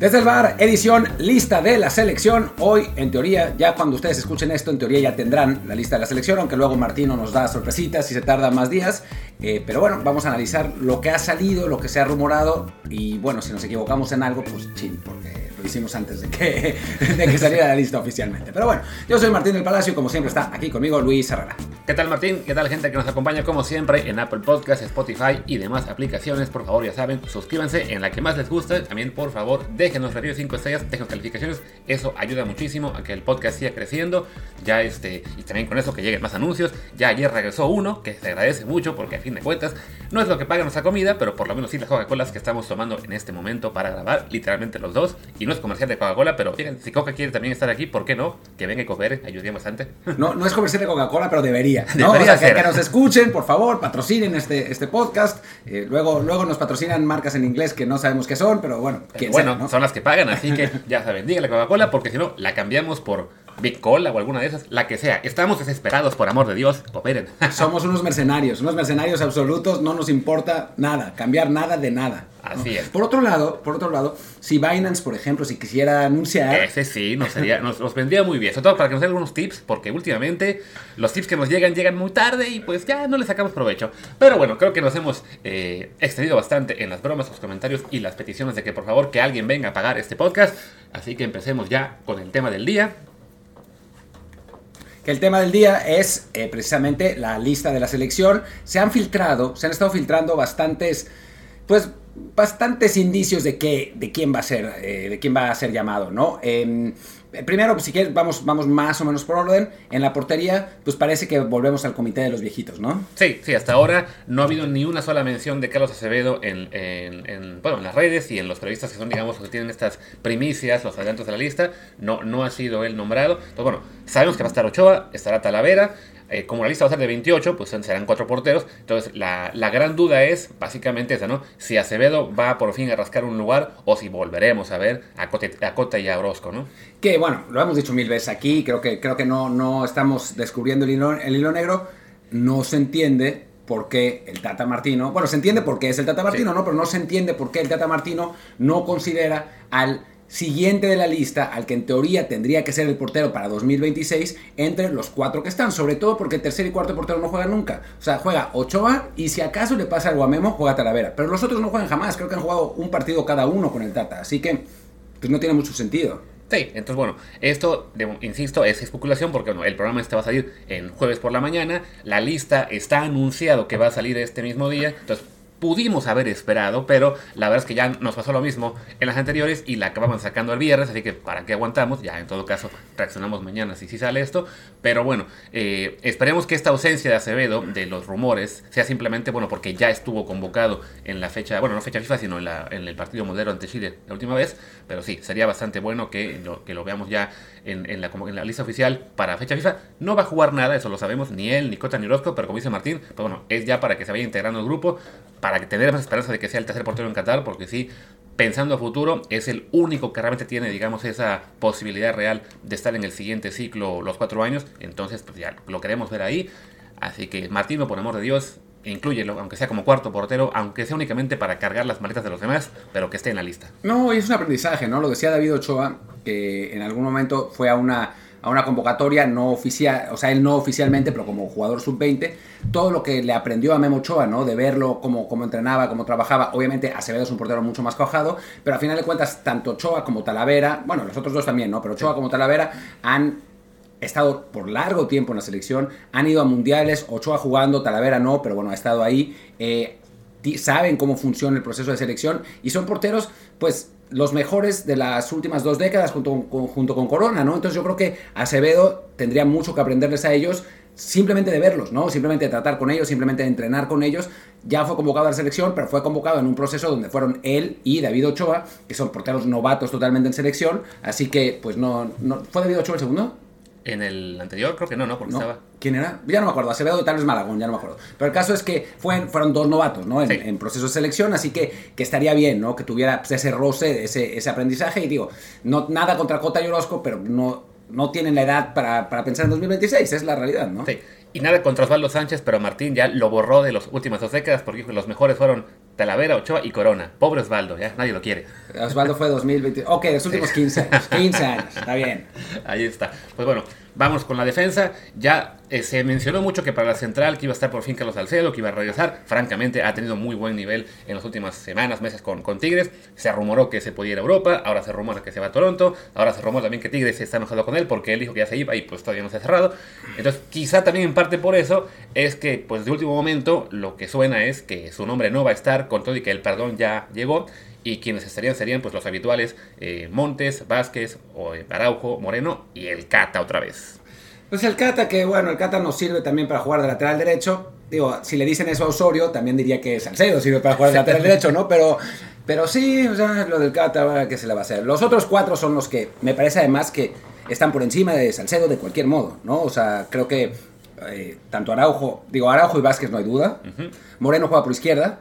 Desde el bar, edición lista de la selección. Hoy, en teoría, ya cuando ustedes escuchen esto, en teoría ya tendrán la lista de la selección, aunque luego Martino nos da sorpresitas y se tarda más días. Eh, pero bueno, vamos a analizar lo que ha salido, lo que se ha rumorado. Y bueno, si nos equivocamos en algo, pues chin, porque lo hicimos antes de que, de que saliera la lista oficialmente. Pero bueno, yo soy Martín del Palacio y como siempre está aquí conmigo Luis Herrera. ¿Qué tal Martín? ¿Qué tal gente que nos acompaña como siempre en Apple Podcasts, Spotify y demás aplicaciones? Por favor, ya saben, suscríbanse en la que más les guste. También, por favor, déjenos reviews 5 estrellas, déjenos calificaciones. Eso ayuda muchísimo a que el podcast siga creciendo. Ya este, y también con eso que lleguen más anuncios. Ya ayer regresó uno, que se agradece mucho porque a fin de cuentas no es lo que paga nuestra comida, pero por lo menos sí las Coca-Colas que estamos tomando en este momento para grabar, literalmente los dos. Y no es comercial de Coca-Cola, pero fíjense, si Coca quiere también estar aquí, ¿por qué no? Que venga y coopere, ayudaría bastante. No, no es comercial de Coca-Cola, pero debería. ¿No? Debería O sea, que, nos escuchen, por favor, patrocinen este, este podcast. Eh, luego, luego nos patrocinan marcas en inglés que no sabemos qué son, pero bueno, Pero quién bueno, sabe, ¿no? son las que pagan, así que ya saben, dígale Coca-Cola, porque si no, la cambiamos por Big Cola o alguna de esas, la que sea. Estamos desesperados, por amor de Dios, cooperen. Somos unos mercenarios, unos mercenarios absolutos, no nos importa nada, cambiar nada de nada. ¿no? Así es. Por otro lado, por otro lado, si Binance, por ejemplo, si quisiera anunciar, Ese sí, nos, sería, nos, nos vendría muy bien. Sobre todo para que nos den algunos tips, porque últimamente los tips que nos llegan llegan muy tarde y pues ya no les sacamos provecho. Pero bueno, creo que nos hemos eh, extendido bastante en las bromas, los comentarios y las peticiones de que por favor que alguien venga a pagar este podcast. Así que empecemos ya con el tema del día. Que el tema del día es eh, precisamente la lista de la selección. Se han filtrado, se han estado filtrando bastantes, pues, bastantes indicios de que, de quién va a ser, eh, de quién va a ser llamado, ¿no? Em, primero, pues, si quieres, vamos, vamos más o menos por orden. En la portería, pues parece que volvemos al comité de los viejitos, ¿no? Sí, sí, hasta ahora no ha habido ni una sola mención de Carlos Acevedo en, en- en, bueno, en las redes y en los periodistas que son, digamos, los que tienen estas primicias, los adelantos de la lista. No, no ha sido él nombrado. Entonces, bueno, sabemos que va a estar Ochoa, estará Talavera. Eh, como la lista va a ser de 28, pues serán cuatro porteros. Entonces, la, la gran duda es básicamente esa, ¿no? Si Acevedo va por fin a rascar un lugar o si volveremos a ver a Cota y a Orozco, ¿no? Que bueno, lo hemos dicho mil veces aquí, creo que, creo que no, no estamos descubriendo el hilo, el hilo negro. No se entiende por qué el Tata Martino, bueno, se entiende por qué es el Tata Martino, Sí. ¿no? Pero no se entiende por qué el Tata Martino no considera al siguiente de la lista, al que en teoría tendría que ser el portero para 2026, entre los cuatro que están, sobre todo porque el tercer y cuarto portero no juegan nunca. O sea, juega Ochoa y si acaso le pasa algo a Memo, juega Talavera. Pero los otros no juegan jamás, creo que han jugado un partido cada uno con el Tata, así que pues no tiene mucho sentido. Sí, entonces bueno, esto, de- insisto, es especulación porque bueno, el programa este va a salir en jueves por la mañana, la lista está anunciado que va a salir este mismo día, entonces pudimos haber esperado, pero la verdad es que ya nos pasó lo mismo en las anteriores y la acabamos sacando el viernes, así que para qué aguantamos, ya en todo caso reaccionamos mañana si sí sale esto, pero bueno, eh, esperemos que esta ausencia de Acevedo, de los rumores, sea simplemente, bueno, porque ya estuvo convocado en la fecha, bueno, no fecha FIFA, sino en, la- en el partido modelo ante Chile la última vez, pero sí, sería bastante bueno que lo, que lo veamos ya en, la, en la lista oficial para fecha FIFA. No va a jugar nada, eso lo sabemos, ni él, ni Cota, ni Orozco, pero como dice Martín, pues bueno, es ya para que se vaya integrando el grupo, para tener más esperanza de que sea el tercer portero en Qatar, porque sí, pensando a futuro, es el único que realmente tiene, digamos, esa posibilidad real de estar en el siguiente ciclo los cuatro años, entonces pues ya lo queremos ver ahí. Así que Martino, por amor de Dios, inclúyelo, aunque sea como cuarto portero, aunque sea únicamente para cargar las maletas de los demás, pero que esté en la lista. No, y es un aprendizaje, ¿no? Lo decía David Ochoa, que en algún momento fue a una, a una convocatoria no oficial, o sea, él no oficialmente, pero como jugador sub-20, todo lo que le aprendió a Memo Ochoa, ¿no? De verlo, cómo, cómo entrenaba, cómo trabajaba. Obviamente, Acevedo es un portero mucho más cojado, pero al final de cuentas, tanto Ochoa como Talavera, bueno, los otros dos también, ¿no? Pero Ochoa como Talavera han estado por largo tiempo en la selección, han ido a mundiales, Ochoa jugando, Talavera no, pero bueno, ha estado ahí. eh, saben cómo funciona el proceso de selección y son porteros, pues, los mejores de las últimas dos décadas junto con, junto con Corona, ¿no? Entonces yo creo que Acevedo tendría mucho que aprenderles a ellos simplemente de verlos, ¿no? Simplemente de tratar con ellos, simplemente de entrenar con ellos. Ya fue convocado a la selección, pero fue convocado en un proceso donde fueron él y David Ochoa, que son porteros novatos totalmente en selección, así que, pues no, no ¿fue David Ochoa el segundo? En el anterior creo que no, ¿no? Porque No. estaba... ¿Quién era? Ya no me acuerdo. Acevedo y tal vez Malagón, ya no me acuerdo. Pero el caso es que fue- fueron dos novatos, ¿no? En, Sí. en proceso de selección, así que, que estaría bien, ¿no? Que tuviera pues, ese roce, ese, ese aprendizaje. Y digo, no, nada contra Cota y Orozco, pero no, no tienen la edad para, para pensar en 2026, es la realidad, ¿no? Sí. Y nada contra Osvaldo Sánchez, pero Martín ya lo borró de las últimas dos décadas porque los mejores fueron Talavera, Ochoa y Corona. Pobre Osvaldo, ya nadie lo quiere. Osvaldo fue 2020. Ok, los últimos 15 años. 15 años, está bien. Ahí está. Pues bueno, vamos con la defensa. Ya eh, se mencionó mucho que para la central que iba a estar por fin Carlos Salcedo, que iba a regresar. Francamente, ha tenido muy buen nivel en las últimas semanas, meses con, Tigres. Se rumoró que se podía ir a Europa, ahora se rumora que se va a Toronto. Ahora se rumora también que Tigres está enojado con él porque él dijo que ya se iba y pues todavía no se ha cerrado. Entonces, quizá también en parte por eso es que, pues de último momento, lo que suena es que su nombre no va a estar con todo y que el perdón ya llegó y quienes estarían serían pues los habituales eh, Montes, Vázquez, o, eh, Araujo, Moreno y el Cata otra vez. Pues el Cata, que bueno, el Cata nos sirve también para jugar de lateral derecho. Digo, si le dicen eso a Osorio, también diría que Salcedo sirve para jugar de lateral derecho, ¿no? Pero, pero sí, o sea, lo del Cata, que se le va a hacer? Los otros cuatro son los que me parece además que están por encima de Salcedo de cualquier modo, ¿no? O sea, creo que eh, tanto Araujo, digo, Araujo y Vázquez no hay duda. Moreno juega por izquierda.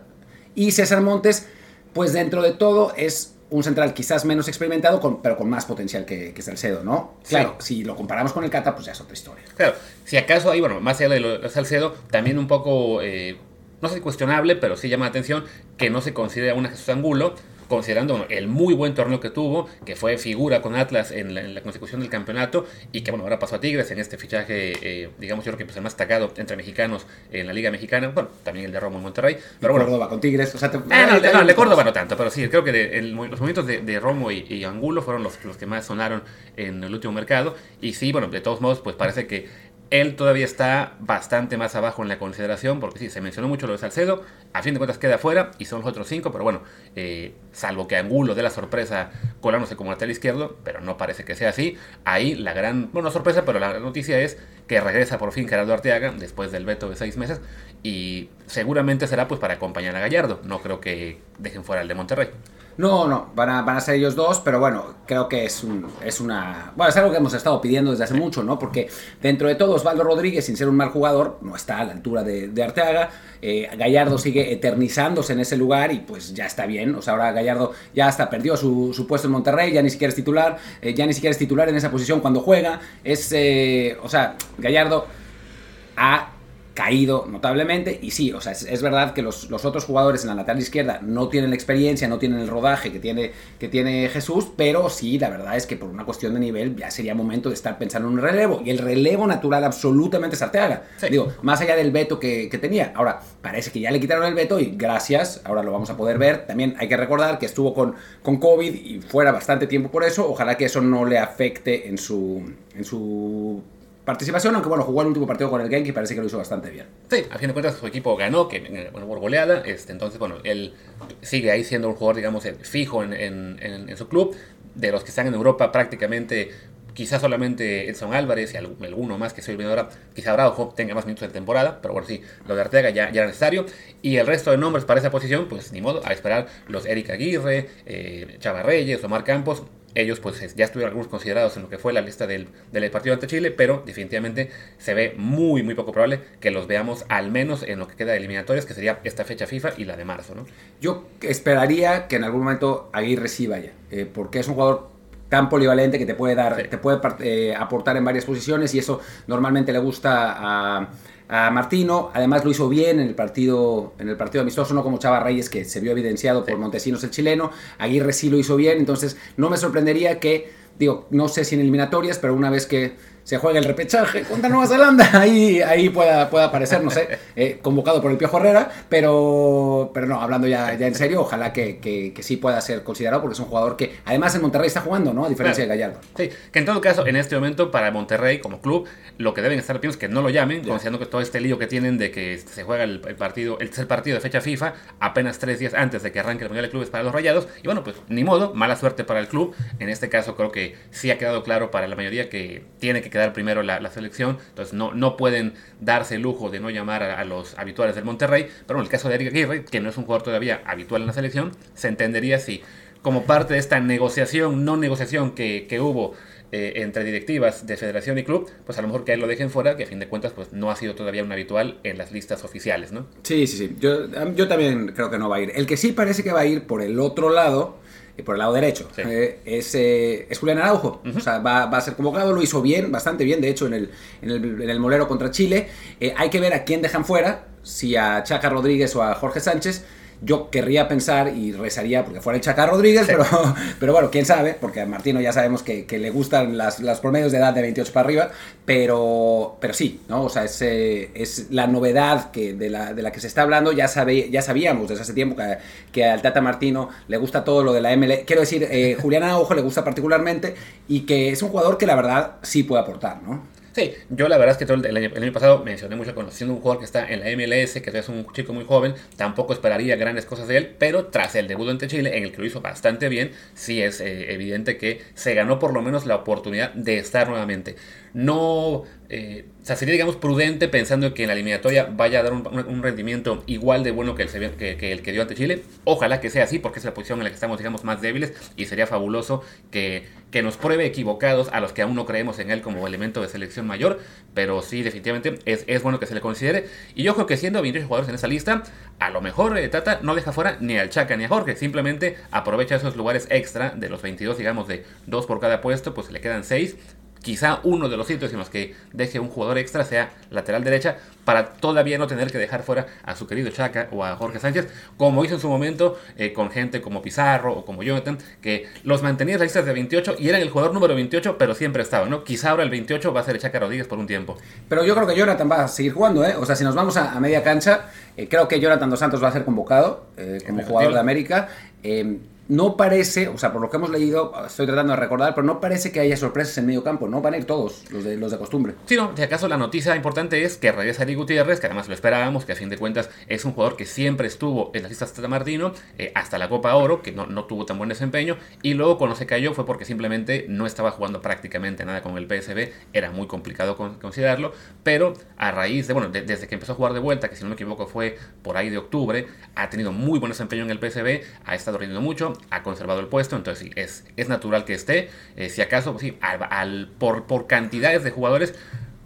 Y César Montes, pues dentro de todo es un central quizás menos experimentado, con, pero con más potencial que, que Salcedo, ¿no? Claro, si lo comparamos con el Cata, pues ya es otra historia. Claro, si acaso ahí, bueno, más allá de lo de Salcedo, también un poco, eh, no sé cuestionable, pero sí llama la atención que no se considera una Jesús Angulo, considerando bueno, el muy buen torneo que tuvo, que fue figura con Atlas en la, en la consecución del campeonato y que bueno, ahora pasó a Tigres en este fichaje, eh, digamos yo creo que pues, el más destacado entre mexicanos en la Liga Mexicana, bueno, también el de Romo en Monterrey, pero bueno. Córdoba con Tigres, o sea, te, Ah, no, no, de Córdoba no tanto, pero sí, creo que de- el- los movimientos de, de Romo y, y Angulo fueron los, los que más sonaron en el último mercado. Y sí, bueno, de todos modos, pues parece que él todavía está bastante más abajo en la consideración, porque sí, se mencionó mucho lo de Salcedo, a fin de cuentas queda afuera y son los otros cinco, pero bueno, eh, salvo que Angulo dé la sorpresa colándose como lateral izquierdo, pero no parece que sea así. Ahí la gran, bueno, no sorpresa, pero la noticia es que regresa por fin Gerardo Arteaga después del veto de seis meses y seguramente será pues para acompañar a Gallardo. No creo que dejen fuera el de Monterrey. No, no, van a, van a ser ellos dos, pero bueno, creo que es, un, es una... Bueno, es algo que hemos estado pidiendo desde hace mucho, ¿no? Porque dentro de todo, Osvaldo Rodríguez, sin ser un mal jugador, no está a la altura de, de Arteaga. Eh, Gallardo sigue eternizándose en ese lugar y pues ya está bien. O sea, ahora Gallardo ya hasta perdió su, su puesto en Monterrey, ya ni siquiera es titular, eh, ya ni siquiera es titular en esa posición cuando juega. Es, eh, o sea, Gallardo ha caído notablemente y sí, o sea, es, es verdad que los, los otros jugadores en la lateral izquierda no tienen la experiencia, no tienen el rodaje que tiene, que tiene Jesús, pero sí, la verdad es que por una cuestión de nivel ya sería momento de estar pensando en un relevo y el relevo natural absolutamente es Arteaga. Sí. Digo, más allá del veto que, que tenía. Ahora, parece que ya le quitaron el veto y gracias, ahora lo vamos a poder ver. También hay que recordar que estuvo con, con COVID y fuera bastante tiempo por eso. Ojalá que eso no le afecte en su, en su participación, aunque bueno, jugó el último partido con el Genk y parece que lo hizo bastante bien. Sí, a fin de cuentas su equipo ganó, que eh, bueno, por goleada, este, entonces bueno, él sigue ahí siendo un jugador, digamos, eh, fijo en, en- en- en su club. De los que están en Europa prácticamente, quizás solamente Edson Álvarez y alguno más que estoy viendo ahora, quizá Araujo tenga más minutos de temporada, pero bueno, sí, lo de Arteaga ya, ya era necesario. Y el resto de nombres para esa posición, pues ni modo, a esperar los Eric Aguirre, eh, Chava Reyes, Omar Campos, ellos pues es- ya estuvieron algunos considerados en lo que fue la lista del, del partido ante Chile, pero definitivamente se ve muy muy poco probable que los veamos al menos en lo que queda de eliminatorias, que sería esta fecha FIFA y la de marzo, ¿no? Yo esperaría que en algún momento Aguirre sí vaya, eh, porque es un jugador tan polivalente que te puede dar, Sí. te puede eh, aportar en varias posiciones y eso normalmente le gusta a, a Martino. Además lo hizo bien en el partido, en el partido amistoso, no como Chava Reyes que se vio evidenciado por Montesinos el chileno. Aguirre sí lo hizo bien, entonces no me sorprendería que, digo, no sé si en eliminatorias, pero una vez que se juegue el repechaje contra Nueva Zelanda, ahí, ahí pueda, pueda aparecer, no sé, eh, convocado por el Piojo Herrera, pero, pero no, hablando ya, ya en serio, ojalá que, que- que sí pueda ser considerado, porque es un jugador que además en Monterrey está jugando, ¿no? A diferencia Claro. de Gallardo. Sí, que en todo caso, en este momento, para Monterrey como club, lo que deben estar pidiendo es que no lo llamen, considerando que todo este lío que tienen de que se juega el, el partido, el tercer partido de fecha FIFA, apenas tres días antes de que arranque el Mundial de Clubes para los Rayados. Y bueno, pues ni modo, mala suerte para el club. En este caso, creo que sí ha quedado claro para la mayoría que tiene que quedar primero la, selección. Entonces, no, no pueden darse el lujo de no llamar a, a los habituales del Monterrey. Pero en el caso de Eric Aguirre, que no es un jugador todavía habitual en la selección, se entendería si, como parte de esta negociación, no negociación que, que hubo eh, entre directivas de federación y club, pues a lo mejor que a él lo dejen fuera, que a fin de cuentas pues no ha sido todavía un habitual en las listas oficiales, ¿no? Sí, sí, sí. Yo, yo también creo que no va a ir. El que sí parece que va a ir por el otro lado, eh, por el lado derecho, Sí. eh, es, eh, es Julián Araujo. O sea, va, va a ser convocado, lo hizo bien, bastante bien, de hecho, en el, en el, en el Molero contra Chile. Eh, hay que ver a quién dejan fuera, si a Chaca Rodríguez o a Jorge Sánchez. Yo querría pensar y rezaría porque fuera el Chaca Rodríguez, pero, pero bueno, quién sabe, porque a Martino ya sabemos que, le gustan las, las, promedios de edad de 28 para arriba, pero, pero sí, ¿no? O sea, es, eh, es la novedad que de, la, de la que se está hablando, ya, sabe, ya sabíamos desde hace tiempo que, que al Tata Martino le gusta todo lo de la ML. Quiero decir, eh, Julián Ojo le gusta particularmente y que es un jugador que la verdad sí puede aportar, ¿no? Sí, yo la verdad es que todo el, año, pasado mencioné mucho conociendo un jugador que está en la MLS, que es un chico muy joven, tampoco esperaría grandes cosas de él, pero tras el debut ante Chile, en el que lo hizo bastante bien, sí es eh, evidente que se ganó por lo menos la oportunidad de estar nuevamente. No eh, sería, digamos, prudente pensando que en la eliminatoria vaya a dar un, rendimiento igual de bueno que el, que, el, que dio ante Chile. Ojalá que sea así, porque es la posición en la que estamos, digamos, más débiles y sería fabuloso que, que nos pruebe equivocados a los que aún no creemos en él como elemento de selección mayor. Pero sí, definitivamente es, es bueno que se le considere. Y yo creo que siendo 28 jugadores en esa lista, a lo mejor eh, Tata no deja fuera ni al Chaca ni a Jorge, simplemente aprovecha esos lugares extra de los 22, digamos, de dos por cada puesto, pues le quedan 6 quizá uno de los sitios en los que deje un jugador extra sea lateral derecha para todavía no tener que dejar fuera a su querido Chaca o a Jorge Sánchez, como hizo en su momento eh, con gente como Pizarro o como Jonathan, que los mantenía en listas de 28 y eran el jugador número 28, pero siempre estaba, ¿no? Quizá ahora el 28 va a ser Chaca Rodríguez por un tiempo. Pero yo creo que Jonathan va a seguir jugando, ¿eh? O sea, si nos vamos a, media cancha, eh, creo que Jonathan Dos Santos va a ser convocado eh, como jugador de América no parece, o sea, por lo que hemos leído, estoy tratando de recordar, pero no parece que haya sorpresas en medio campo, ¿no? Van a ir todos, los de, los de costumbre. Sí, no, si acaso la noticia importante es que regresa Ari Gutiérrez, que además lo esperábamos, que a fin de cuentas es un jugador que siempre estuvo en las listas de Martino, eh, hasta la Copa Oro, que no, tuvo tan buen desempeño, y luego cuando se cayó fue porque simplemente no estaba jugando prácticamente nada con el PSB, era muy complicado considerarlo, pero a raíz de, bueno, desde que empezó a jugar de vuelta, que si no me equivoco fue por ahí de octubre, ha tenido muy buen desempeño en el PSB, ha estado rindiendo mucho, ha conservado el puesto, entonces sí, es, es natural que esté. Eh, si acaso, pues sí, al, por, por cantidades de jugadores,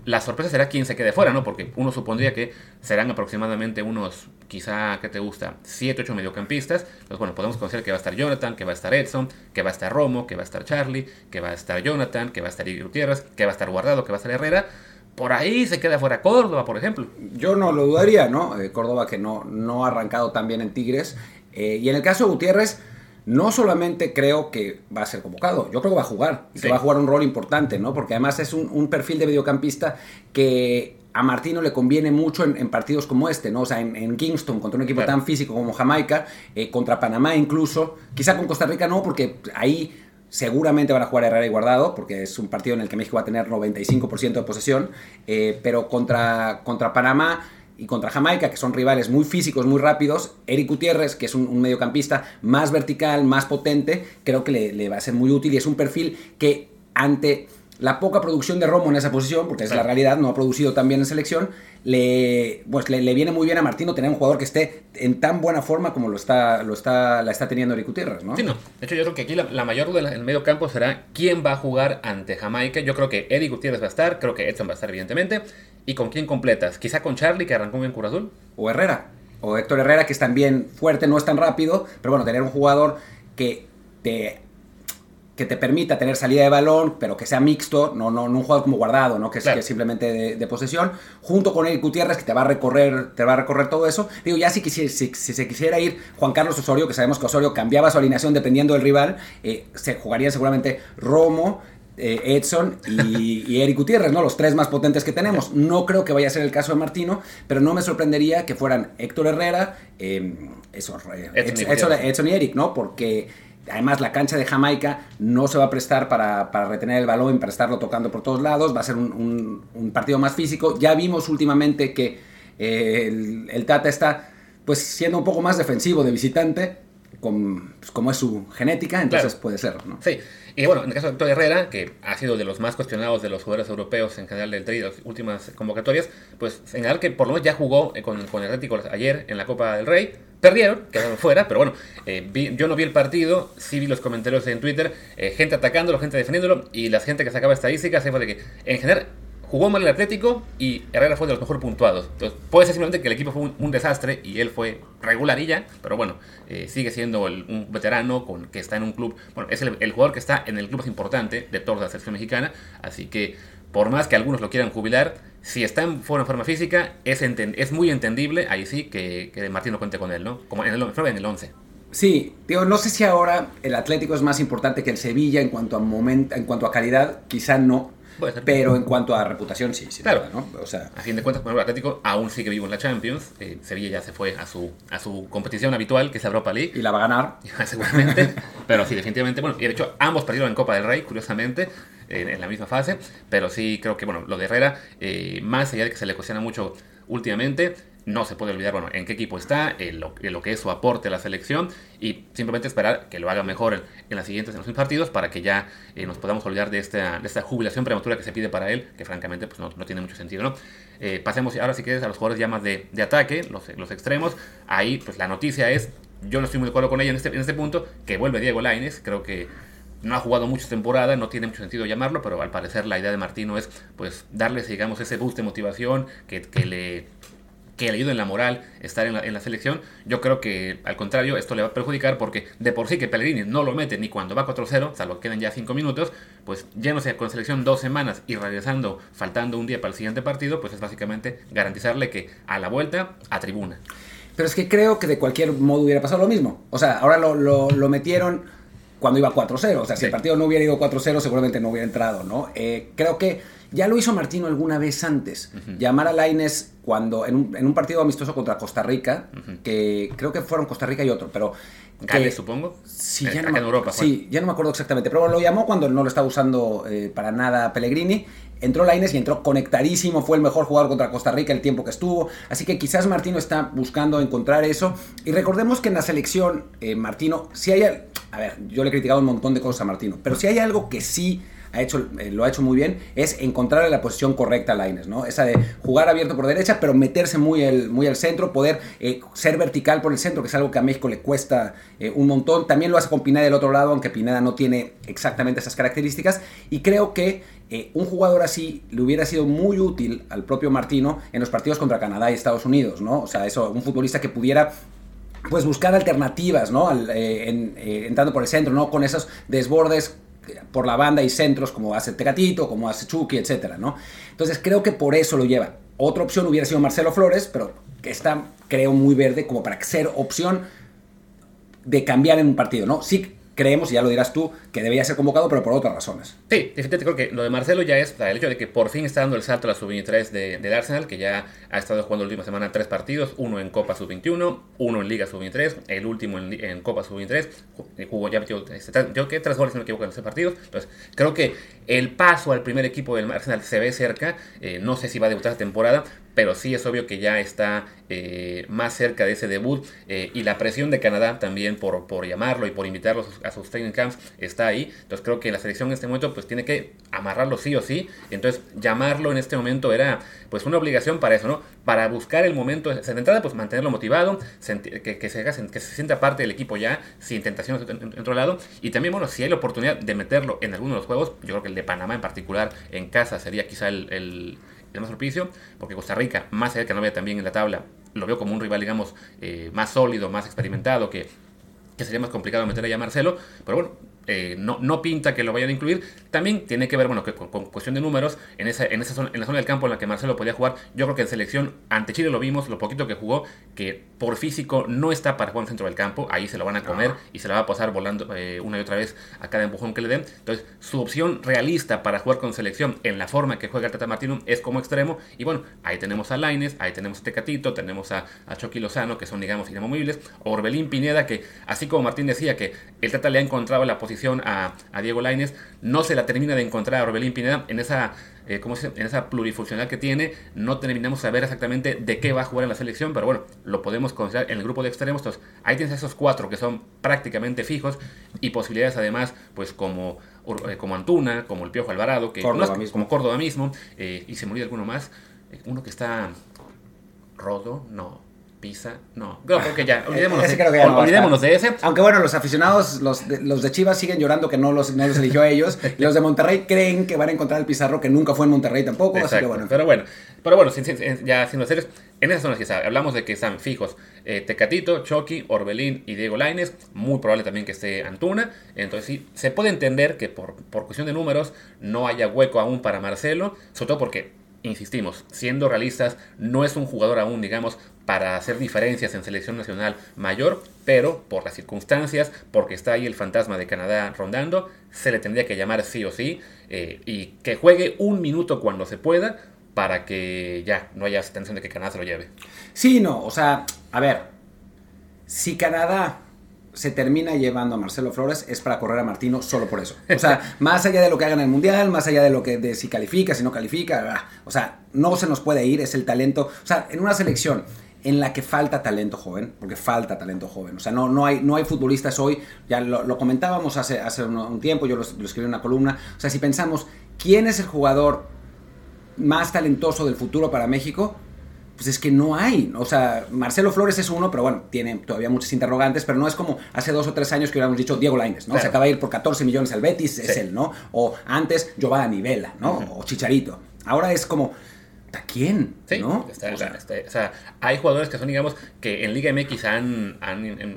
la sorpresa será quién se quede fuera, ¿no? Porque uno supondría que serán aproximadamente unos, quizá, ¿qué te gusta? 7, 8 mediocampistas. Entonces, bueno, podemos conocer que va a estar Jonathan, que va a estar Edson, que va a estar Romo, que va a estar Charlie, que va a estar Jonathan, que va a estar Gutiérrez, que va a estar Guardado, que va a estar Herrera. Por ahí se queda fuera Córdoba, por ejemplo. Yo no lo dudaría, ¿no? Eh, Córdoba que no, no ha arrancado tan bien en Tigres. Eh, y en el caso de Gutiérrez, no solamente creo que va a ser convocado, yo creo que va a jugar y que va a jugar un rol importante, ¿no? Porque además es un, perfil de mediocampista que a Martino le conviene mucho en, partidos como este, ¿no? O sea, en, Kingston, contra un equipo tan físico como Jamaica, eh, contra Panamá incluso, quizá con Costa Rica no, porque ahí seguramente van a jugar Herrera y Guardado, porque es un partido en el que México va a tener 95% de posesión, eh, pero contra, contra Panamá y contra Jamaica, que son rivales muy físicos, muy rápidos, Eric Gutiérrez, que es un, mediocampista más vertical, más potente, creo que le, va a ser muy útil y es un perfil que ante la poca producción de Romo en esa posición, porque es la realidad, no ha producido tan bien en selección, le, pues le, viene muy bien a Martino tener un jugador que esté en tan buena forma como lo está, lo está, la está teniendo Eric Gutiérrez, ¿no? Sí, no. De hecho, yo creo que aquí la, mayor duda en el medio campo será quién va a jugar ante Jamaica. Yo creo que Eric Gutiérrez va a estar, creo que Edson va a estar, evidentemente. ¿Y con quién completas? Quizá con Charlie, que arrancó bien Cruz Azul. O Herrera. O Héctor Herrera, que es también fuerte, no es tan rápido, pero bueno, tener un jugador que te que te permita tener salida de balón, pero que sea mixto, no, no, no un jugador como guardado, ¿no? que, es, simplemente de, posesión, junto con Eric Gutiérrez, que te va a recorrer, te va a recorrer todo eso. Digo, ya si, si, si, se quisiera ir Juan Carlos Osorio, que sabemos que Osorio cambiaba su alineación dependiendo del rival, eh, se jugarían seguramente Romo, eh, Edson y, Eric Gutiérrez, ¿no? Los tres más potentes que tenemos. No creo que vaya a ser el caso de Martino, pero no me sorprendería que fueran Héctor Herrera, eh, eso, Edson, y Eric, ¿no? Porque Además, la cancha de Jamaica no se va a prestar para, retener el balón, para estarlo tocando por todos lados. Va a ser un, partido más físico. Ya vimos últimamente que eh, el, Tata está pues siendo un poco más defensivo de visitante, pues, como es su genética, entonces puede ser. ¿no? Sí. Y bueno, en el caso de Héctor Herrera, que ha sido de los más cuestionados de los jugadores europeos en general del Tri de las últimas convocatorias, pues señalar que por lo menos ya jugó eh, con, el Atlético ayer en la Copa del Rey. Perdieron, quedaron fuera, pero bueno, eh, yo no vi el partido, sí vi los comentarios en Twitter, eh, gente atacándolo, gente defendiéndolo, y la gente que sacaba estadísticas se fue de que en general jugó mal el Atlético y Herrera fue de los mejor puntuados. Entonces, puede ser simplemente que el equipo fue un, desastre y él fue regular y ya, pero bueno, eh, sigue siendo un veterano que está en un club. Bueno, es el, jugador que está en el club más importante de toda la selección mexicana, así que por más que algunos lo quieran jubilar, si está en forma, forma física, es, muy entendible, ahí sí, que, Martín no cuente con él, ¿no? Como en el, en el 11. Sí, digo, no sé si ahora el Atlético es más importante que el Sevilla en cuanto a en cuanto a calidad, quizá no. Pero en cuanto a reputación, sí, sí. Claro, ¿no? O sea, a fin de cuentas, el Atlético aún sigue vivo en la Champions. Eh, Sevilla ya se fue a su, a su competición habitual, que es Europa League. Y la va a ganar. Seguramente. pero sí, definitivamente. Bueno, y de hecho, ambos perdieron en Copa del Rey, curiosamente, en, la misma fase. Pero sí, creo que, bueno, lo de Herrera, eh, más allá de que se le cuestiona mucho últimamente, no se puede olvidar, bueno, en qué equipo está, en lo, que es su aporte a la selección y simplemente esperar que lo haga mejor en, las siguientes, en los partidos para que ya eh, nos podamos olvidar de esta, jubilación prematura que se pide para él, que francamente pues no, tiene mucho sentido, ¿no? Eh, pasemos ahora si quieres a los jugadores ya más de, ataque, los, extremos. Ahí pues la noticia es, yo no estoy muy de acuerdo con ella en este, en este punto, que vuelve Diego Laines, creo que no ha jugado mucha temporada, no tiene mucho sentido llamarlo, pero al parecer la idea de Martino es pues darles, digamos, ese boost de motivación que le que le ayude en la moral estar en la, en la, selección. Yo creo que al contrario, esto le va a perjudicar porque de por sí que Pellegrini no lo mete ni cuando va 4-0, salvo que quedan ya 5 minutos, pues yéndose con selección dos semanas y regresando faltando un día para el siguiente partido, pues es básicamente garantizarle que a la vuelta a tribuna. Pero es que creo que de cualquier modo hubiera pasado lo mismo. O sea, ahora lo, lo, metieron cuando iba 4-0. O sea, si el partido no hubiera ido 4-0, seguramente no hubiera entrado, ¿no? Eh, creo que ya lo hizo Martino alguna vez antes. Llamar a Laines cuando en un, en un, partido amistoso contra Costa Rica, que creo que fueron Costa Rica y otro, pero... Gales, supongo. Sí, ya no, en Europa, sí ya no me acuerdo exactamente, pero lo llamó cuando no lo estaba usando eh, para nada Pellegrini. Entró Laines y entró conectadísimo, fue el mejor jugador contra Costa Rica el tiempo que estuvo. Así que quizás Martino está buscando encontrar eso. Y recordemos que en la selección, eh, Martino, si hay... A ver, yo le he criticado un montón de cosas a Martino, pero si hay algo que sí ha hecho, eh, lo ha hecho muy bien, es encontrar la posición correcta a Laines, ¿no? Esa de jugar abierto por derecha, pero meterse muy al, muy al centro, poder eh, ser vertical por el centro, que es algo que a México le cuesta eh, un montón. También lo hace con Pineda del otro lado, aunque Pineda no tiene exactamente esas características. Y creo que un jugador así le hubiera sido muy útil al propio Martino en los partidos contra Canadá y Estados Unidos, ¿no? O sea, eso, un futbolista que pudiera pues buscar alternativas, ¿no? entrando por el centro, ¿no? Con esos desbordes por la banda y centros como hace Tecatito, como hace Chucky, etcétera, ¿no? Entonces creo que por eso lo lleva. Otra opción hubiera sido Marcelo Flores, pero está, creo, muy verde como para ser opción de cambiar en un partido, ¿no? Sí creemos, y ya lo dirás tú, que debía ser convocado, pero por otras razones. Sí, definitivamente creo que lo de Marcelo ya es el hecho de que por fin está dando el salto a la sub-23 de, del Arsenal, que ya ha estado jugando la última semana tres partidos, uno en Copa sub-21, uno en Liga sub-23, el último en, Copa sub-23, jugó ya metió, este, yo que tres goles, no me equivoco, en ese partidos. Entonces, creo que el paso al primer equipo del Arsenal se ve cerca, eh, no sé si va a debutar esta temporada, pero sí es obvio que ya está eh, más cerca de ese debut eh, y la presión de Canadá también por, por llamarlo y por invitarlo a sus, training camps está ahí. Entonces creo que la selección en este momento pues tiene que amarrarlo sí o sí. Entonces llamarlo en este momento era pues una obligación para eso, ¿no? Para buscar el momento, de entrada pues mantenerlo motivado, que, que, se, que se sienta parte del equipo ya, sin tentaciones en, otro lado. Y también, bueno, si hay la oportunidad de meterlo en alguno de los juegos, yo creo que el de Panamá en particular en casa sería quizá el más propicio, porque Costa Rica, más allá que no vea también en la tabla, lo veo como un rival, digamos, eh, más sólido, más experimentado, que, que sería más complicado meter ahí a Marcelo, pero bueno, eh, no, no, pinta que lo vayan a incluir. También tiene que ver, bueno, que con, cuestión de números, en esa, en esa zona, en la zona del campo en la que Marcelo podía jugar, yo creo que en selección ante Chile lo vimos, lo poquito que jugó, que por físico no está para jugar en el centro del campo, ahí se lo van a comer y se la va a pasar volando eh, una y otra vez a cada empujón que le den. Entonces, su opción realista para jugar con selección en la forma que juega el Tata Martino es como extremo. Y bueno, ahí tenemos a Laines, ahí tenemos a Tecatito, tenemos a, a Chucky Lozano, que son, digamos, inamovibles, Orbelín Pineda, que así como Martín decía que el Tata le ha encontrado la posición a a Diego Laines, no se la termina de encontrar a Orbelín Pineda en esa, eh, en esa plurifuncional que tiene, no terminamos de saber exactamente de qué va a jugar en la selección, pero bueno, lo podemos considerar en el grupo de extremos, entonces ahí tienes esos cuatro que son prácticamente fijos y posibilidades además, pues como eh, como Antuna, como el Piojo Alvarado, que como Córdoba mismo, eh, y se murió alguno más, uno que está Rodo, no, Pisa, no. Creo, que ya, olvidémonos, de, ese. Aunque bueno, los aficionados, los de, los de Chivas siguen llorando que no los, no los eligió a ellos. y los de Monterrey creen que van a encontrar el Pizarro que nunca fue en Monterrey tampoco. Así que bueno. Pero bueno, pero bueno, ya siendo serios, en esas zonas que hablamos de que están fijos eh, Tecatito, Chucky, Orbelín y Diego Laines, muy probable también que esté Antuna, entonces sí, se puede entender que por, por cuestión de números no haya hueco aún para Marcelo, sobre todo porque insistimos, siendo realistas, no es un jugador aún, digamos, para hacer diferencias en selección nacional mayor, pero por las circunstancias, porque está ahí el fantasma de Canadá rondando, se le tendría que llamar sí o sí, eh, y que juegue un minuto cuando se pueda, para que ya no haya tensión de que Canadá se lo lleve. Sí, no, o sea, a ver, si Canadá se termina llevando a Marcelo Flores es para correr a Martino solo por eso. O sea, más allá de lo que haga en el Mundial, más allá de lo que si califica, si no califica, ah, o sea, no se nos puede ir, es el talento. O sea, en una selección en la que falta talento joven, porque falta talento joven. O sea, no, no, hay, no hay futbolistas hoy, ya lo, comentábamos hace, hace un, tiempo, yo lo, escribí en una columna. O sea, si pensamos, ¿quién es el jugador más talentoso del futuro para México? Pues es que no hay. O sea, Marcelo Flores es uno, pero bueno, tiene todavía muchas interrogantes, pero no es como hace dos o tres años que hubiéramos dicho Diego Lainez, ¿no? Se acaba de ir por 14 millones al Betis, es él, ¿no? O antes Giovanni Vela, ¿no? O Chicharito. Ahora es como, ¿a quién? ¿no? o, sea, hay jugadores que son, digamos, que en Liga MX han,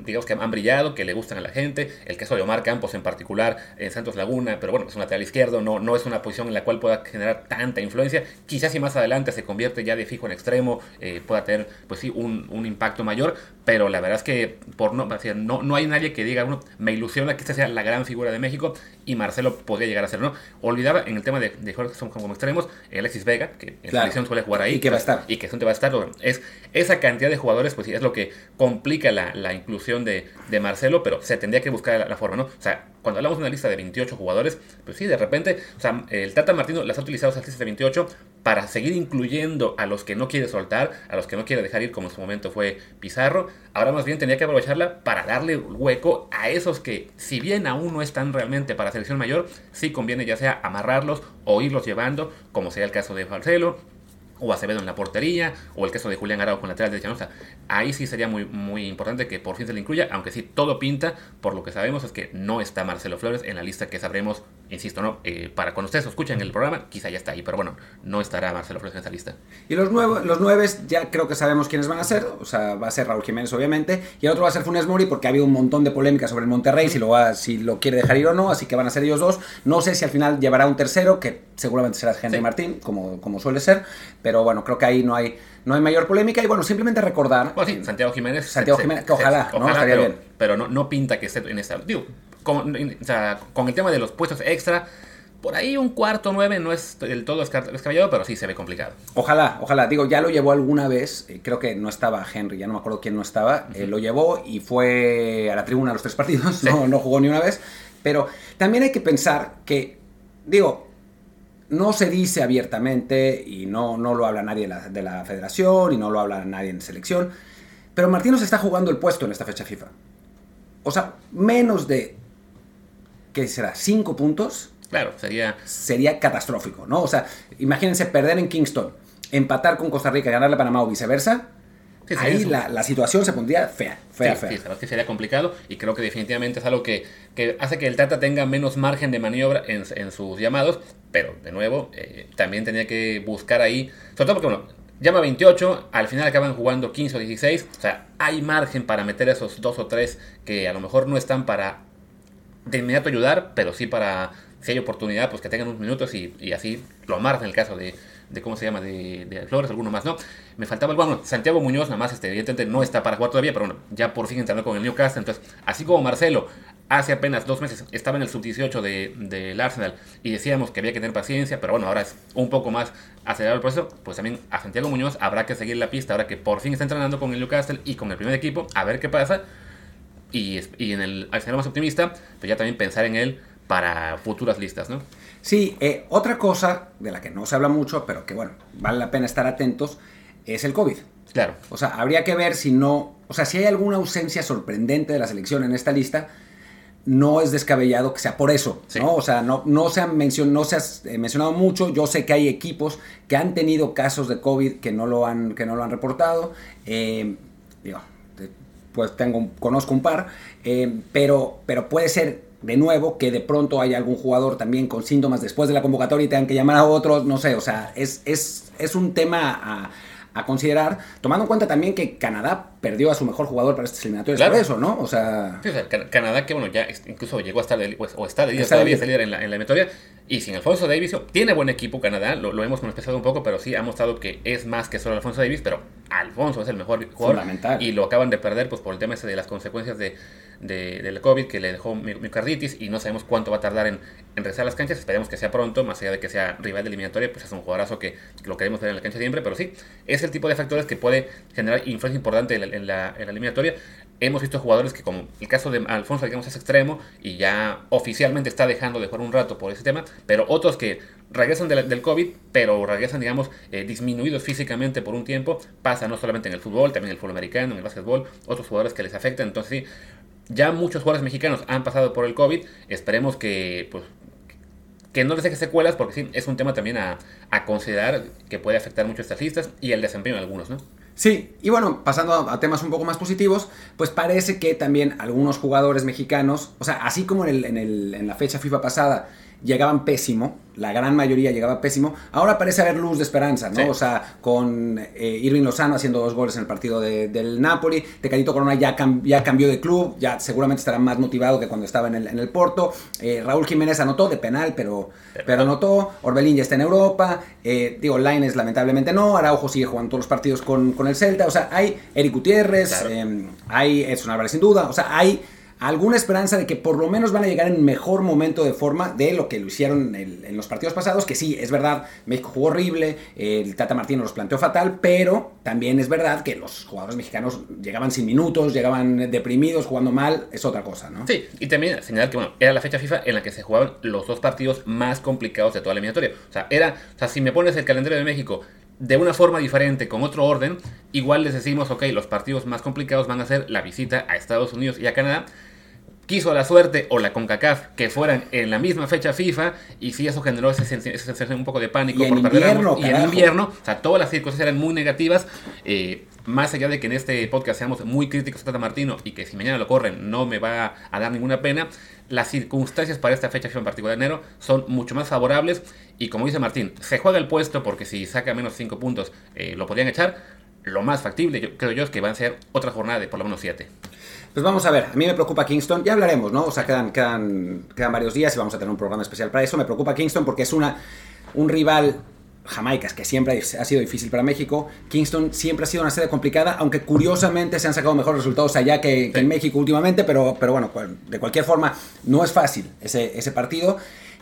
digamos, que han brillado, que le gustan a la gente. El caso de Omar Campos en particular en Santos Laguna, pero bueno, es un lateral izquierdo, no, no es una posición en la cual pueda generar tanta influencia. Quizás si más adelante se convierte ya de fijo en extremo, eh, pueda tener, pues sí, un, un, impacto mayor, pero la verdad es que por no, no, no hay nadie que diga, uno, me ilusiona que esta sea la gran figura de México y Marcelo podría llegar a ser, ¿no? Olvidaba en el tema de, de jugadores que son como extremos, Alexis Vega, que en selección suele jugar ahí. Y que va a estar. Y que donde va a estar. Es, esa cantidad de jugadores, pues sí, es lo que complica la, la inclusión de, de, Marcelo, pero se tendría que buscar la, forma, ¿no? O sea, cuando hablamos de una lista de 28 jugadores, pues sí, de repente, o sea, el Tata Martino las ha utilizado esas listas de 28 para seguir incluyendo a los que no quiere soltar, a los que no quiere dejar ir, como en su momento fue Pizarro. Ahora más bien tendría que aprovecharla para darle hueco a esos que, si bien aún no están realmente para selección mayor, sí conviene ya sea amarrarlos o irlos llevando, como sería el caso de Marcelo, o Acevedo en la portería, o el caso de Julián Arau con lateral derecha. O sea, ahí sí sería muy, muy importante que por fin se le incluya, aunque sí todo pinta, por lo que sabemos es que no está Marcelo Flores en la lista que sabremos, insisto, ¿no? Eh, para cuando ustedes escuchen el programa, quizá ya está ahí, pero bueno, no estará Marcelo Flores en esa lista. Y los, nuevos, los nueve ya creo que sabemos quiénes van a ser, o sea, va a ser Raúl Jiménez obviamente, y el otro va a ser Funes Mori porque ha habido un montón de polémica sobre el Monterrey, si lo, va, si lo quiere dejar ir o no, así que van a ser ellos dos. No sé si al final llevará un tercero, que seguramente será Henry Martín, como, como suele ser, pero bueno, creo que ahí no hay, no hay mayor polémica. Y bueno, simplemente recordar. Santiago Jiménez. Santiago Jiménez, que ojalá, ¿no? Estaría pero, bien. Pero no, no pinta que esté en esta. Digo, con, o sea, con el tema de los puestos extra. Por ahí un cuarto nueve no es del todo descabellado, pero sí se ve complicado. Ojalá, ojalá. Digo, ya lo llevó alguna vez. Eh, creo que no estaba Henry, ya no me acuerdo quién no estaba. Eh, lo llevó y fue a la tribuna los tres partidos. No, no jugó ni una vez. Pero también hay que pensar que, digo, no se dice abiertamente y no, no lo habla nadie de la, federación y no lo habla nadie en selección, pero Martino se está jugando el puesto en esta fecha FIFA. O sea, menos de, ¿qué será? ¿Cinco puntos? Claro, sería... Sería catastrófico, ¿no? O sea, imagínense perder en Kingston, empatar con Costa Rica, ganarle a Panamá o viceversa ahí la, situación se pondría fea, fea, fea. Sí, que sería complicado y creo que definitivamente es algo que, hace que el Tata tenga menos margen de maniobra en, sus llamados, pero de nuevo, eh, también tenía que buscar ahí, sobre todo porque, bueno, llama 28, al final acaban jugando 15 o 16, o sea, hay margen para meter esos dos o tres que a lo mejor no están para de inmediato ayudar, pero sí para, si hay oportunidad, pues que tengan unos minutos y, así lo amarran en el caso de, de cómo se llama, de, Flores, alguno más, ¿no? Me faltaba el bueno, Santiago Muñoz, nada más, este, evidentemente no está para jugar todavía, pero bueno, ya por fin entrenó con el Newcastle. Entonces, así como Marcelo hace apenas dos meses estaba en el sub-18 del de, Arsenal y decíamos que había que tener paciencia, pero bueno, ahora es un poco más acelerado el proceso, pues también a Santiago Muñoz habrá que seguir la pista ahora que por fin está entrenando con el Newcastle y con el primer equipo, a ver qué pasa. Y, y en el escenario más optimista, pues ya también pensar en él para futuras listas, ¿no? Sí, eh, otra cosa de la que no se habla mucho, pero que bueno, vale la pena estar atentos, es el COVID. Claro. O sea, habría que ver si no, o sea, si hay alguna ausencia sorprendente de la selección en esta lista, no es descabellado que sea por eso, ¿no? O sea, no, no, se, ha no se ha eh, mencionado mucho. Yo sé que hay equipos que han tenido casos de COVID que no lo han, que no lo han reportado. Eh, digo, pues tengo, conozco un par, pero, pero puede ser de nuevo que de pronto haya algún jugador también con síntomas después de la convocatoria y tengan que llamar a otros, no sé, o sea, es, es, es un tema a considerar, tomando en cuenta también que Canadá perdió a su mejor jugador para estas eliminatorias Claro. por eso, ¿no? O sea, Sí, o sea, Can- Canadá que bueno, ya incluso llegó a estar de, pues, o está de líder de todavía, líder. en la, en la eliminatoria. Y sin Alfonso Davis, tiene buen equipo Canadá, lo, lo hemos menospreciado un poco, pero sí ha mostrado que es más que solo Alfonso Davis, pero Alfonso es el mejor jugador. Fundamental. Y lo acaban de perder pues por el tema ese de las consecuencias de, de- del COVID que le dejó mi- miocarditis y no sabemos cuánto va a tardar en, en regresar a las canchas. Esperemos que sea pronto, más allá de que sea rival de eliminatoria, pues es un jugadorazo que, que lo queremos ver en la cancha siempre, pero sí, es el tipo de factores que puede generar influencia importante en la, en la- en la eliminatoria. Hemos visto jugadores que, como el caso de Alfonso, digamos, es extremo y ya oficialmente está dejando de jugar un rato por ese tema, pero otros que regresan de la- del COVID, pero regresan, digamos, eh, disminuidos físicamente por un tiempo, pasa no solamente en el fútbol, también en el fútbol americano, en el básquetbol, otros jugadores que les afectan. Entonces, sí, ya muchos jugadores mexicanos han pasado por el COVID. Esperemos que, pues, que no les deje secuelas, porque sí, es un tema también a, a considerar que puede afectar mucho a estas listas y el desempeño de algunos, ¿no? Sí, y bueno, pasando a, temas un poco más positivos, pues parece que también algunos jugadores mexicanos, o sea, así como en, el- en el- en la fecha FIFA pasada llegaban pésimo, la gran mayoría llegaba pésimo, ahora parece haber luz de esperanza, ¿no? Sí. O sea, con eh, Irving Lozano haciendo dos goles en el partido de- del Napoli, Tecadito Corona ya, cam- ya cambió de club, ya seguramente estará más motivado que cuando estaba en el, en el Porto, eh, Raúl Jiménez anotó de penal, pero, pero anotó, Orbelín ya está en Europa, eh, digo, Laines lamentablemente no, Araujo sigue jugando todos los partidos con, con el Celta, o sea, hay Eric Gutiérrez, Claro. eh, hay Edson Álvarez sin duda, o sea, hay alguna esperanza de que por lo menos van a llegar en mejor momento de forma de lo que lo hicieron en, los partidos pasados, que sí, es verdad, México jugó horrible, el Tata Martino los planteó fatal, pero también es verdad que los jugadores mexicanos llegaban sin minutos, llegaban deprimidos, jugando mal, es otra cosa, ¿no? Sí, y también señalar que bueno, era la fecha FIFA en la que se jugaban los dos partidos más complicados de toda la eliminatoria. O sea, era, o sea, si me pones el calendario de México de una forma diferente, con otro orden, igual les decimos, ok, los partidos más complicados van a ser la visita a Estados Unidos y a Canadá. Quiso la suerte o la CONCACAF que fueran en la misma fecha FIFA y sí eso generó esa sensación un poco de pánico Y en por a invierno, y en invierno, o sea, todas las circunstancias eran muy negativas. eh, más allá de que en este podcast seamos muy críticos a Tata Martino y que si mañana lo corren no me va a dar ninguna pena, las circunstancias para esta fecha en particular de enero son mucho más favorables y como dice Martín, se juega el puesto porque si saca menos 5 puntos eh, lo podrían echar. Lo más factible, creo yo, es que van a ser otra jornada de por lo menos 7. Pues vamos a ver, a mí me preocupa Kingston, ya hablaremos, ¿no? O sea, quedan, quedan, quedan varios días y vamos a tener un programa especial para eso. Me preocupa Kingston porque es una, un rival, Jamaica, es que siempre ha sido difícil para México. Kingston siempre ha sido una sede complicada, aunque curiosamente se han sacado mejores resultados allá que, que en México últimamente, pero, pero bueno, cual- de cualquier forma, no es fácil ese, ese partido.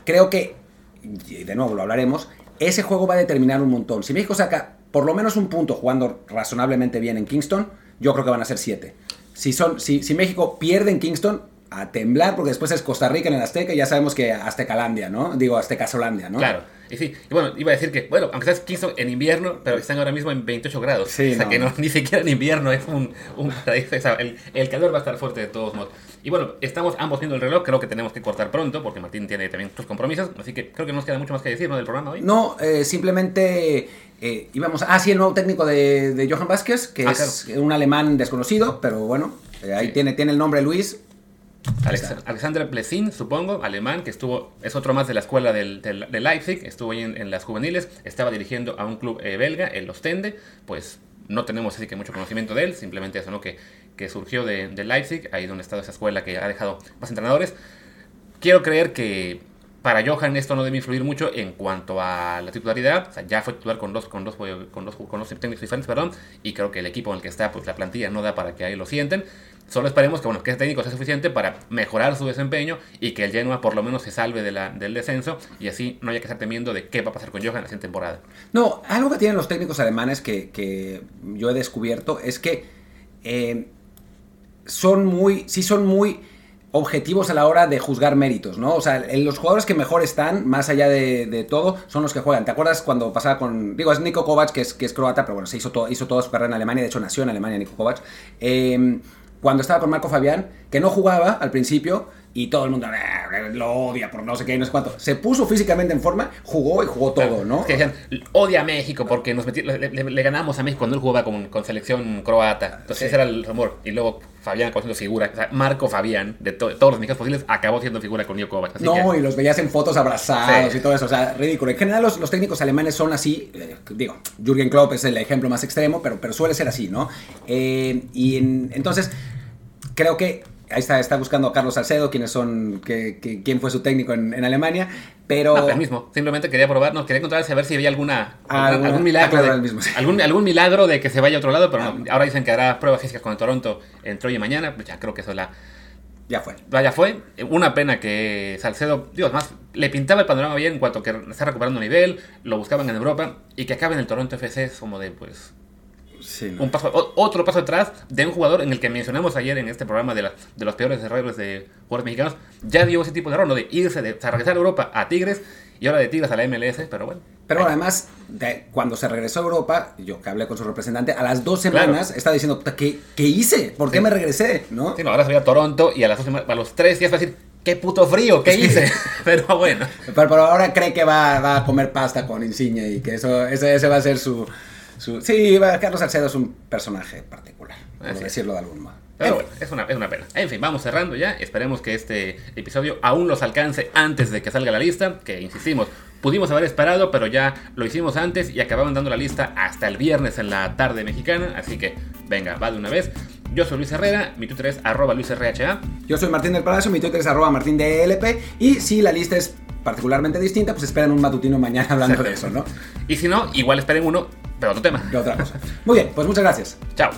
Creo que, y de nuevo lo hablaremos, ese juego va a determinar un montón. Si México saca por lo menos un punto jugando razonablemente bien en Kingston, yo creo que van a ser siete. Si, son, si, si México pierde en Kingston, a temblar, porque después es Costa Rica en el Azteca y ya sabemos que Aztecalandia, ¿no? Digo, Aztecazolandia, ¿no? Claro. Y sí, y bueno, iba a decir que, bueno, aunque estás Kingston en invierno, pero están ahora mismo en 28 grados. Sí, o sea no. que no, ni siquiera en invierno es un, un el, el calor va a estar fuerte de todos modos. Y bueno, estamos ambos viendo el reloj, creo que tenemos que cortar pronto, porque Martín tiene también sus compromisos, así que creo que no nos queda mucho más que decir, ¿no? Del programa hoy. No, eh, simplemente eh, íbamos a... Ah, sí, el nuevo técnico de, de Johan Vázquez, que Ah, es un alemán desconocido, pero bueno, eh, ahí Sí. tiene, tiene el nombre Luis. Alex- Alexander Plesin, supongo, alemán, que estuvo, es otro más de la escuela del, del- de Leipzig, estuvo ahí en, en las juveniles, estaba dirigiendo a un club eh, belga, el Ostende, pues no tenemos así que mucho conocimiento de él, simplemente eso, ¿no? Que, que surgió de, de Leipzig, ahí donde está esa escuela que ha dejado más entrenadores. Quiero creer que para Johan esto no debe influir mucho en cuanto a la titularidad. O sea, ya fue titular con dos, con dos, con dos, con dos técnicos diferentes, perdón. Y creo que el equipo en el que está, pues la plantilla no da para que ahí lo sienten. Solo esperemos que, bueno, que ese técnico sea suficiente para mejorar su desempeño y que el Genoa por lo menos se salve de la, del descenso y así no haya que estar temiendo de qué va a pasar con Johan la siguiente temporada. No, algo que tienen los técnicos alemanes que, que yo he descubierto es que eh, son muy, sí son muy objetivos a la hora de juzgar méritos, ¿no? O sea, los jugadores que mejor están, más allá de, todo, son los que juegan. ¿Te acuerdas cuando pasaba con, digo, es Nico Kovac, que es, que es croata, pero bueno, se hizo, todo, hizo toda su carrera en Alemania, de hecho nació en Alemania Nico Kovac. Eh, cuando estaba con Marco Fabián, que no jugaba al principio, y todo el mundo "Eh, lo odia por no sé qué no sé cuánto. Se puso físicamente en forma, jugó y jugó todo, ¿no? Es que decían, odia a México porque nos meti- le, le- le ganamos a México cuando él jugaba con, con selección croata. Entonces Sí. ese era el rumor. Y luego Fabián acabó siendo figura. O sea, Marco Fabián, de, to- todos los mexicanos posibles, acabó siendo figura con Niko Kovac. No, que- y los veías en fotos abrazados Sí. y todo eso, o sea, ridículo. En general los, los técnicos alemanes son así, eh, digo, Jürgen Klopp es el ejemplo más extremo, pero, pero suele ser así, ¿no? Eh, y en- entonces, creo que, ahí está, está buscando a Carlos Salcedo, quiénes son, que, que- quién fue su técnico en, en Alemania, pero... No, el mismo. Simplemente quería probarnos, quería encontrarse a ver si había alguna, Ah, algún, milagro. ah, de, el mismo, sí. algún, algún milagro de que se vaya a otro lado, pero no. Ah. Ahora dicen que hará pruebas físicas con el Toronto entre hoy y mañana. Pues ya creo que eso la. Ya fue. Vaya, fue una pena que Salcedo, Dios, más le pintaba el panorama bien en cuanto que está recuperando nivel, lo buscaban en Europa y que acabe en el Toronto FC es como de, pues, Sí, no. un paso, o- otro paso atrás de un jugador en el que mencionamos ayer en este programa de, la- de los peores errores de jugadores mexicanos. Ya dio ese tipo de error, ¿no? De irse, de, sea, regresar a Europa a Tigres y ahora de Tigres a la MLS, pero bueno. Pero además, de- cuando se regresó a Europa, yo que hablé con su representante, a las dos semanas estaba diciendo, "Puta, ¿qué, ¿qué hice? ¿Por qué Sí. me regresé? ¿no? Sí, no, ahora se va a Toronto y a, las semanas- a los tres días va a decir, qué puto frío, ¿qué hice? pero bueno. Pero, pero ahora cree que va, va a comer pasta con Insigne y que eso ese, ese va a ser su... su- sí, Carlos Salcedo es un personaje particular, por decirlo de algún modo. Pero bueno, es una, es una pena. En fin, vamos cerrando ya. Esperemos que este episodio aún los alcance antes de que salga la lista. Que insistimos, pudimos haber esperado, pero ya lo hicimos antes y acababan dando la lista hasta el viernes en la tarde mexicana. Así que venga, va de una vez. Yo soy Luis Herrera, mi Twitter es arroba luisrha. Yo soy Martín del Palacio, mi Twitter es arroba martindlp y si la lista es particularmente distinta, pues esperen un matutino mañana hablando de eso, ¿no? Y si no, igual esperen uno, pero otro tema. De otra cosa. Muy bien, pues muchas gracias. Chao.